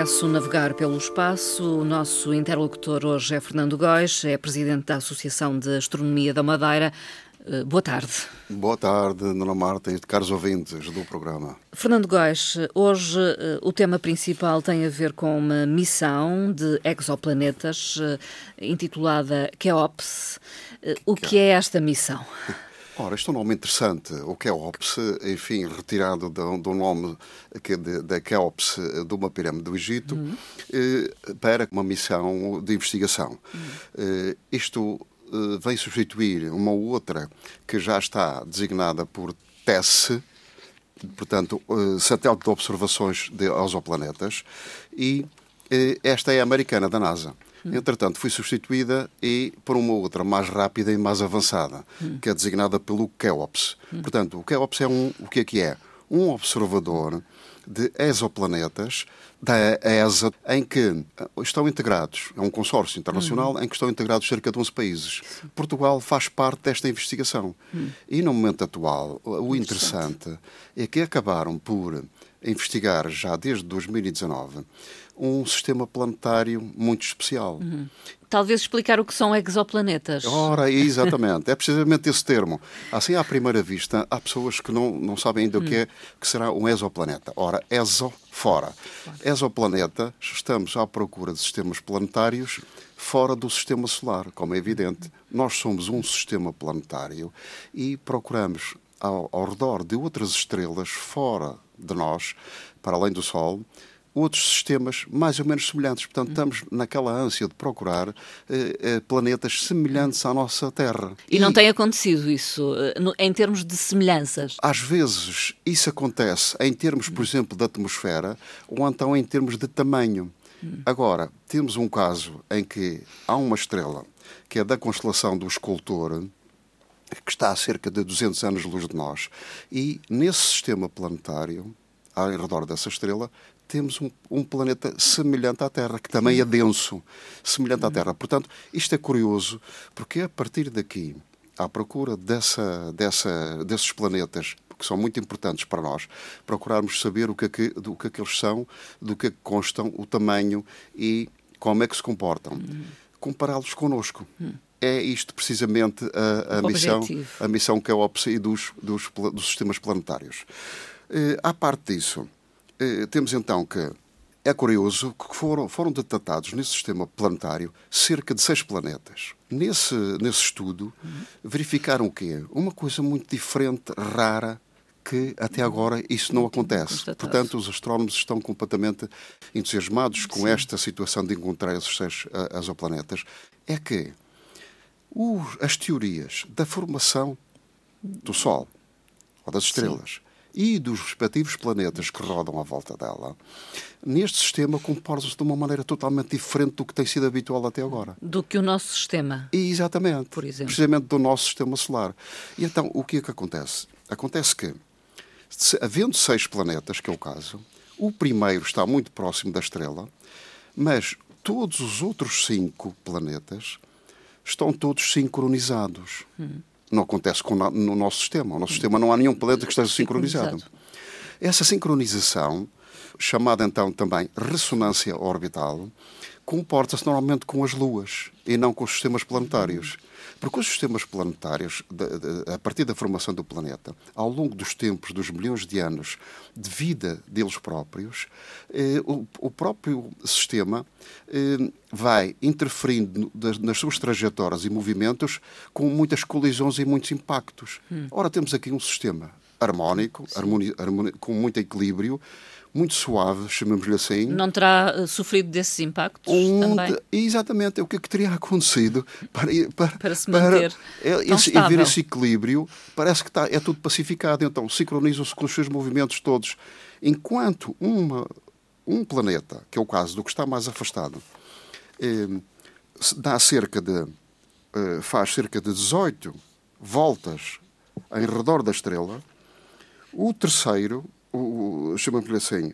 Regresso Navegar pelo Espaço. O nosso interlocutor hoje é Fernando Góis, é presidente da Associação de Astronomia da Madeira. Eh, boa tarde. Boa tarde, Dona Marta e caros ouvintes do programa. Fernando Góis, hoje eh, o tema principal tem a ver com uma missão de exoplanetas eh, intitulada KEOPS. O que é esta missão? Ora, isto é um nome interessante. O Keops, enfim, retirado do, do nome da Keops de uma pirâmide do Egito, uhum. eh, para uma missão de investigação. Uhum. Eh, isto eh, vem substituir uma outra que já está designada por TESS, portanto, eh, Satélite de Observações de Exoplanetas, e eh, esta é a americana da NASA. Hum. Entretanto, foi substituída e por uma outra mais rápida e mais avançada, hum. que é designada pelo KEOPS. Hum. Portanto, o KEOPS é um, o que é que é? Um observador de exoplanetas da ESA, em que estão integrados, é um consórcio internacional uhum. em que estão integrados cerca de 11 países. Sim. Portugal faz parte desta investigação. Uhum. E no momento atual, o interessante. interessante é que acabaram por investigar já desde 2019 um sistema planetário muito especial. Uhum. Talvez explicar o que são exoplanetas. Ora, exatamente. é precisamente esse termo. Assim, à primeira vista, há pessoas que não, não sabem ainda uhum. o que, é, que será um exoplaneta. Ora, exo, fora. Exoplaneta, estamos à procura de sistemas planetários fora do sistema solar, como é evidente. Nós somos um sistema planetário e procuramos ao, ao redor de outras estrelas fora de nós, para além do Sol, outros sistemas mais ou menos semelhantes. Portanto, hum. estamos naquela ânsia de procurar eh, eh, planetas semelhantes à nossa Terra. E, e, não tem acontecido isso eh, em termos de semelhanças? Às vezes isso acontece em termos, por exemplo, de atmosfera ou então em termos de tamanho. Hum. Agora, temos um caso em que há uma estrela que é da constelação do Escultor, que está a cerca de 200 anos-luz de nós. E nesse sistema planetário, ao redor dessa estrela, temos um, um, planeta semelhante à Terra, que também é denso, semelhante à Terra. Portanto, isto é curioso, porque a partir daqui, à procura dessa, dessa, desses planetas que são muito importantes para nós, procurarmos saber o que é que, do que, é que eles são, do que é que constam, o tamanho e como é que se comportam. Compará-los connosco. Hum é isto precisamente a, a missão, a missão que é o OPSI dos, dos, dos sistemas planetários. Uh, à parte disso, uh, temos então que é curioso que foram, foram detectados nesse sistema planetário cerca de seis planetas. Nesse, nesse estudo, verificaram o quê? Uma coisa muito diferente, rara, que até agora isso não acontece. Portanto, os astrónomos estão completamente entusiasmados com Sim. esta situação de encontrar esses seis uh, exoplanetas. É que as teorias da formação do Sol ou das estrelas Sim. E dos respectivos planetas que rodam à volta dela, neste sistema comportam-se de uma maneira totalmente diferente do que tem sido habitual até agora. Do que o nosso sistema. E, exatamente. Por exemplo. Precisamente do nosso sistema solar. E então, o que é que acontece? Acontece que, havendo seis planetas, que é o caso, o primeiro está muito próximo da estrela, mas todos os outros cinco planetas estão todos sincronizados. Hum. Não acontece com, no nosso sistema. No nosso sistema não há nenhum planeta que esteja sincronizado. Essa sincronização, chamada então também ressonância orbital, comporta-se normalmente com as luas e não com os sistemas planetários. Porque os sistemas planetários, a partir da formação do planeta, ao longo dos tempos, dos milhões de anos de vida deles próprios, eh, o próprio sistema eh, vai interferindo nas suas trajetórias e movimentos com muitas colisões e muitos impactos. Hum. Ora, temos aqui um sistema harmónico, com muito equilíbrio, muito suave, chamamos-lhe assim. Não terá uh, sofrido desses impactos um, também? Exatamente, é o que, é que teria acontecido para, para, para se manter para, esse, e ver esse equilíbrio. Parece que está, é tudo pacificado, então sincronizam-se com os seus movimentos todos. Enquanto uma, um planeta, que é o caso do que está mais afastado, eh, dá cerca de, eh, faz cerca de 18 voltas em redor da estrela. O terceiro, o, chamamos-lhe assim,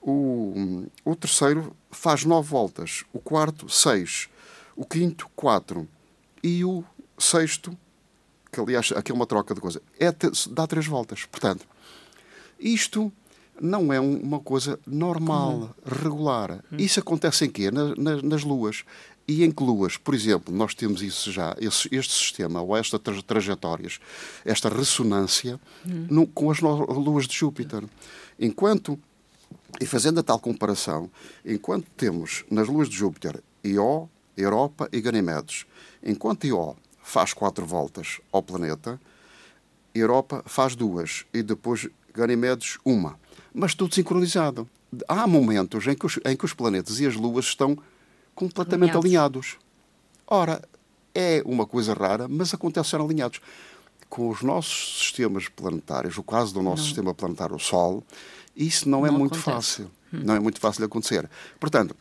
o, o terceiro faz nove voltas, o quarto, seis, o quinto, quatro, e o sexto, que aliás aqui é uma troca de coisa, é, dá três voltas. Portanto, isto não é uma coisa normal, regular. Hum. Isso acontece em quê? Na, na, nas luas. E em luas, por exemplo, nós temos isso já, esse, este sistema, ou estas tra trajetórias, esta ressonância hum. no, com as luas de Júpiter. Enquanto, e fazendo a tal comparação, enquanto temos nas luas de Júpiter Io, Europa e Ganímedes, enquanto Io faz quatro voltas ao planeta, Europa faz duas e depois Ganímedes uma. Mas tudo sincronizado. Há momentos em que os, em que os planetas e as luas estão completamente alinhados. alinhados. Ora, é uma coisa rara, mas acontece alinhados. Com os nossos sistemas planetários, o caso do nosso não. sistema planetário, o Sol, isso não, é não é muito acontece. fácil. Hum. Não é muito fácil de acontecer. Portanto,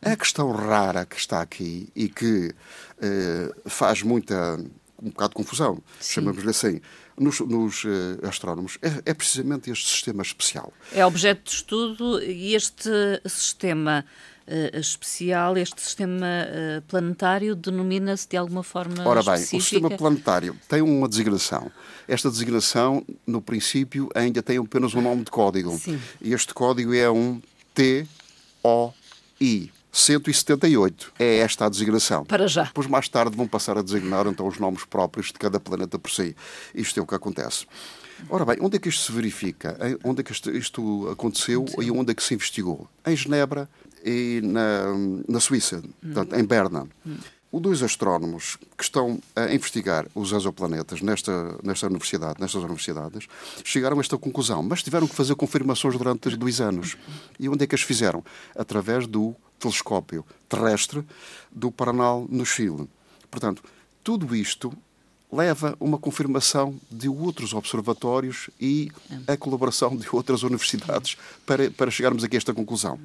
a questão rara que está aqui e que eh, faz muita um bocado de confusão, chamamos-lhe assim, nos, nos uh, astrónomos, é, é, precisamente este sistema especial. É objeto de estudo e este sistema uh, especial, este sistema uh, planetário, denomina-se de alguma forma Ora bem, específica? o sistema planetário tem uma designação. Esta designação, no princípio, ainda tem apenas um nome de código. Sim. E este código é um T-O-I. 178 é esta a designação. Para já. Depois, mais tarde, vão passar a designar então os nomes próprios de cada planeta por si. Isto é o que acontece. Ora bem, onde é que isto se verifica? Onde é que isto, isto aconteceu e onde é que se investigou? Em Genebra e na, na Suíça, hum. portanto, em Berna. Hum. Dois astrónomos que estão a investigar os exoplanetas nesta, nesta universidade, nestas universidades, chegaram a esta conclusão, mas tiveram que fazer confirmações durante dois anos. E onde é que as fizeram? Através do telescópio terrestre do Paranal, no Chile. Portanto, tudo isto leva uma confirmação de outros observatórios e a colaboração de outras universidades para, para chegarmos aqui a esta conclusão.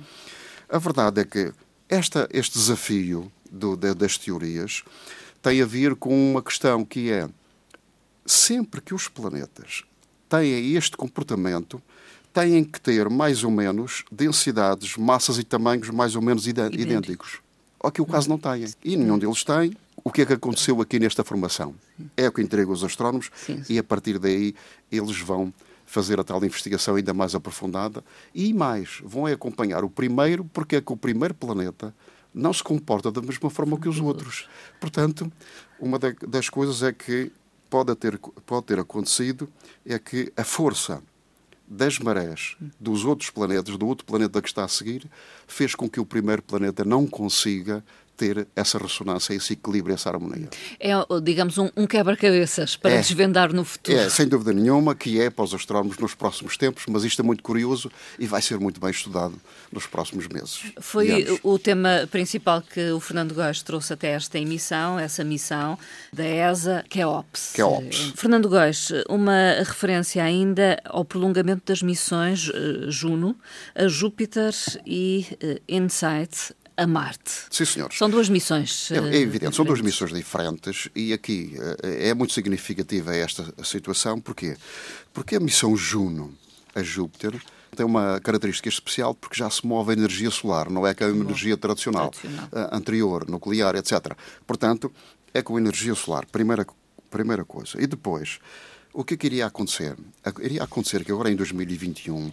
A verdade é que esta, este desafio do, de, das teorias tem a ver com uma questão que é sempre que os planetas têm este comportamento, têm que ter mais ou menos densidades, massas e tamanhos mais ou menos idênticos. O que o caso não tem. E nenhum deles tem. O que é que aconteceu aqui nesta formação? É o que entrega os astrónomos sim. e a partir daí eles vão fazer a tal investigação ainda mais aprofundada e mais, vão acompanhar o primeiro, porque é que o primeiro planeta não se comporta da mesma forma que os outros. Portanto, uma das coisas é que pode ter, pode ter acontecido é que a força das marés dos outros planetas, do outro planeta que está a seguir, fez com que o primeiro planeta não consiga ter essa ressonância, esse equilíbrio, essa harmonia. É, digamos, um, um quebra-cabeças para é, desvendar no futuro. É, sem dúvida nenhuma, que é para os astrónomos nos próximos tempos, mas isto é muito curioso e vai ser muito bem estudado nos próximos meses. Foi o tema principal que o Fernando Góes trouxe até esta emissão, essa missão da ESA, que é OPS. Que é OPS. Fernando Góes, uma referência ainda ao prolongamento das missões uh, Juno, a Júpiter e uh, InSight a Marte. Sim, senhores. São duas missões. É, é evidente, são duas missões diferentes e aqui é muito significativa esta situação. Porquê? Porque a missão Juno a Júpiter tem uma característica especial porque já se move a energia solar, não é que a energia tradicional, tradicional. anterior, nuclear, etc. Portanto, é com energia solar, primeira, primeira coisa. E depois, o que, é que iria acontecer? Iria acontecer que agora em 2021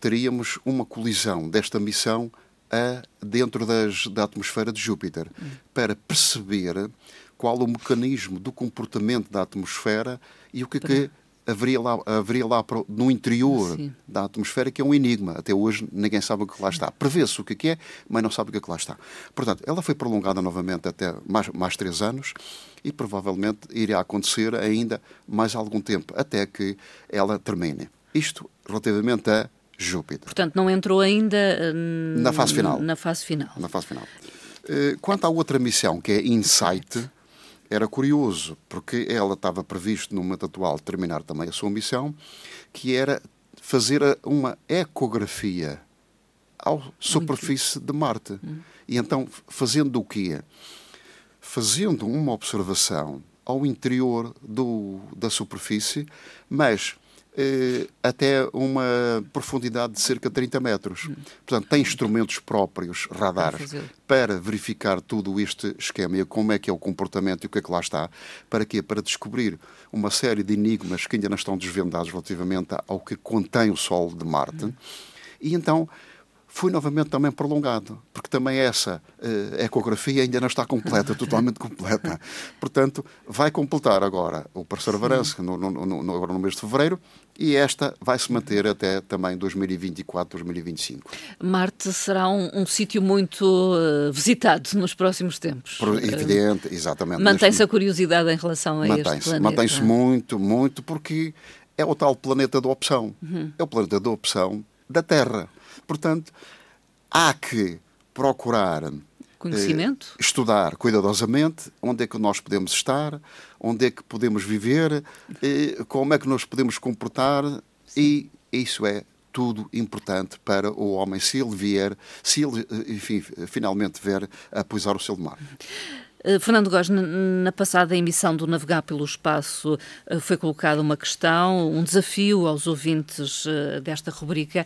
teríamos uma colisão desta missão a, dentro das, da atmosfera de Júpiter, para perceber qual o mecanismo do comportamento da atmosfera e o que é que haveria lá, haveria lá no interior Sim. da atmosfera, que é um enigma. Até hoje ninguém sabe o que lá está. Prevê-se o que é, mas não sabe o que, é que lá está. Portanto, ela foi prolongada novamente até mais, mais três anos e provavelmente irá acontecer ainda mais algum tempo, até que ela termine. Isto relativamente a Júpiter. Portanto, não entrou ainda hum, na fase final. Na fase final. Na fase final. Eh, quanto à outra missão, que é Insight, era curioso, porque ela estava previsto no momento atual terminar também a sua missão, que era fazer uma ecografia à superfície de Marte. Hum. E então, fazendo o quê? Fazendo uma observação ao interior do, da superfície, mas até uma profundidade de cerca de 30 metros. Portanto, tem instrumentos próprios, radares, para verificar todo este esquema e como é que é o comportamento e o que é que lá está. Para quê? Para descobrir uma série de enigmas que ainda não estão desvendados relativamente ao que contém o solo de Marte. E então foi novamente também prolongado, porque também essa uh, ecografia ainda não está completa, totalmente completa. Portanto, vai completar agora o Perseverance no, no, no, agora no mês de fevereiro e esta vai se manter até também 2024, 2025. Marte será um, um sítio muito uh, visitado nos próximos tempos. Por, evidente, exatamente. Mantém-se a curiosidade em relação a este planeta. Mantém-se muito, muito, porque é o tal planeta da opção. Uhum. É o planeta da opção da Terra. Portanto, há que procurar Conhecimento? Eh, estudar cuidadosamente onde é que nós podemos estar, onde é que podemos viver, eh, como é que nos podemos comportar Sim. e isso é tudo importante para o homem se ele vier, se ele, eh, enfim, finalmente vier a pousar o seu mar. Eh, Fernando Góes, na passada emissão do Navegar pelo Espaço eh, foi colocada uma questão, um desafio aos ouvintes eh, desta rubrica.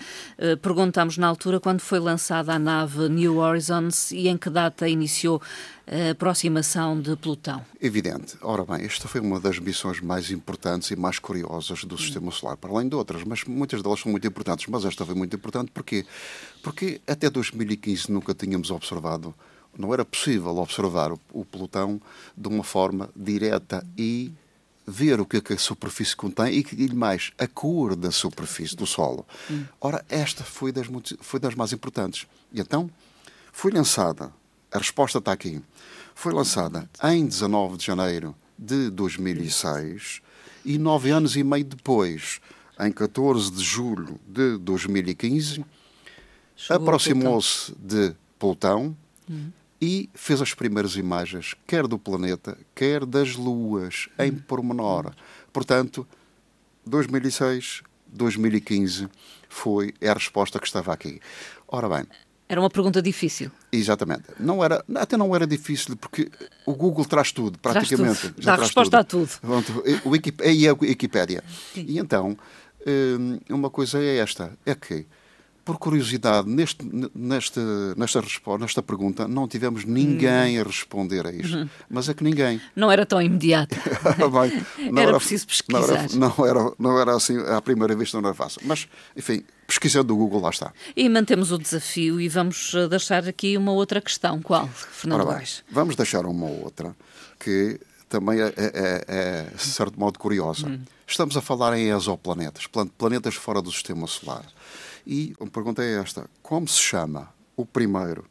Perguntámos na altura quando foi lançada a nave New Horizons e em que data iniciou a aproximação de Plutão. Evidente. Ora bem, esta foi uma das missões mais importantes e mais curiosas do Sistema Solar, para além de outras, mas muitas delas são muito importantes. Mas esta foi muito importante porque, porque até 2015 nunca tínhamos observado não era possível observar o, o pelotão de uma forma direta e ver o que, é que a superfície contém e, e mais, a cor da superfície do solo. Ora, esta foi das, foi das mais importantes. E então, foi lançada, a resposta está aqui, foi lançada em 19 de janeiro de 2006 e nove anos e meio depois, em 14 de julho de 2015, aproximou-se de Plutão, hum e fez as primeiras imagens, quer do planeta, quer das luas, em pormenor. Portanto, 2006, 2015 foi a resposta que estava aqui. Ora bem. Era uma pergunta difícil. Exatamente. Não era, até não era difícil, porque o Google traz tudo, praticamente. Traz tudo. Dá resposta tudo. a tudo. O Wiki, e a Wikipédia. E então, hum, uma coisa é esta, é que por curiosidade, neste, nesta, nesta, resposta, nesta pergunta, não tivemos ninguém a responder a isto. Uhum. Mas é que ninguém. Não era tão imediato. Bem, era, era, preciso pesquisar. Não era, não era, não era assim, à primeira vista não era fácil. Mas, enfim, pesquisando do Google, lá está. E mantemos o desafio e vamos eh, deixar aqui uma outra questão. Qual, Fernando bem, Vamos deixar uma outra que também é, é, é, é de certo modo, curiosa. Hum. Estamos a falar em exoplanetas, planetas fora do sistema solar. E a pergunta é esta: como se chama o primeiro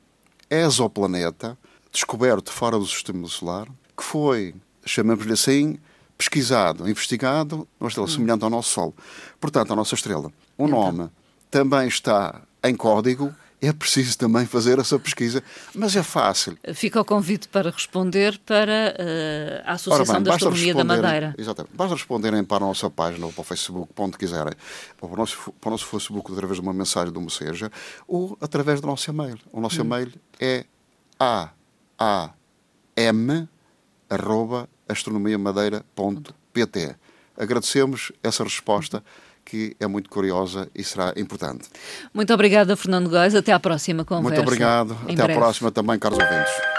exoplaneta descoberto fora do sistema solar que foi, chamamos-lhe assim, pesquisado, investigado numa estrela hum. semelhante ao nosso Sol? Portanto, a nossa estrela. O então. nome também está em código é preciso também fazer essa pesquisa, mas é fácil. Fica o convite para responder para uh, a Associação bem, da Astronomia da Madeira. Exatamente. Basta responderem para a nossa página ou para o Facebook, para onde quiserem, ou para o nosso, para o nosso Facebook através de uma mensagem de uma seja, ou através do nosso e-mail. O nosso hum. e-mail é aam.astronomiamadeira.pt. Agradecemos essa resposta que é muito curiosa e será importante. Muito obrigada, Fernando Góes. Até à próxima conversa. Muito obrigado. Até breve. à próxima também, caros ouvintes.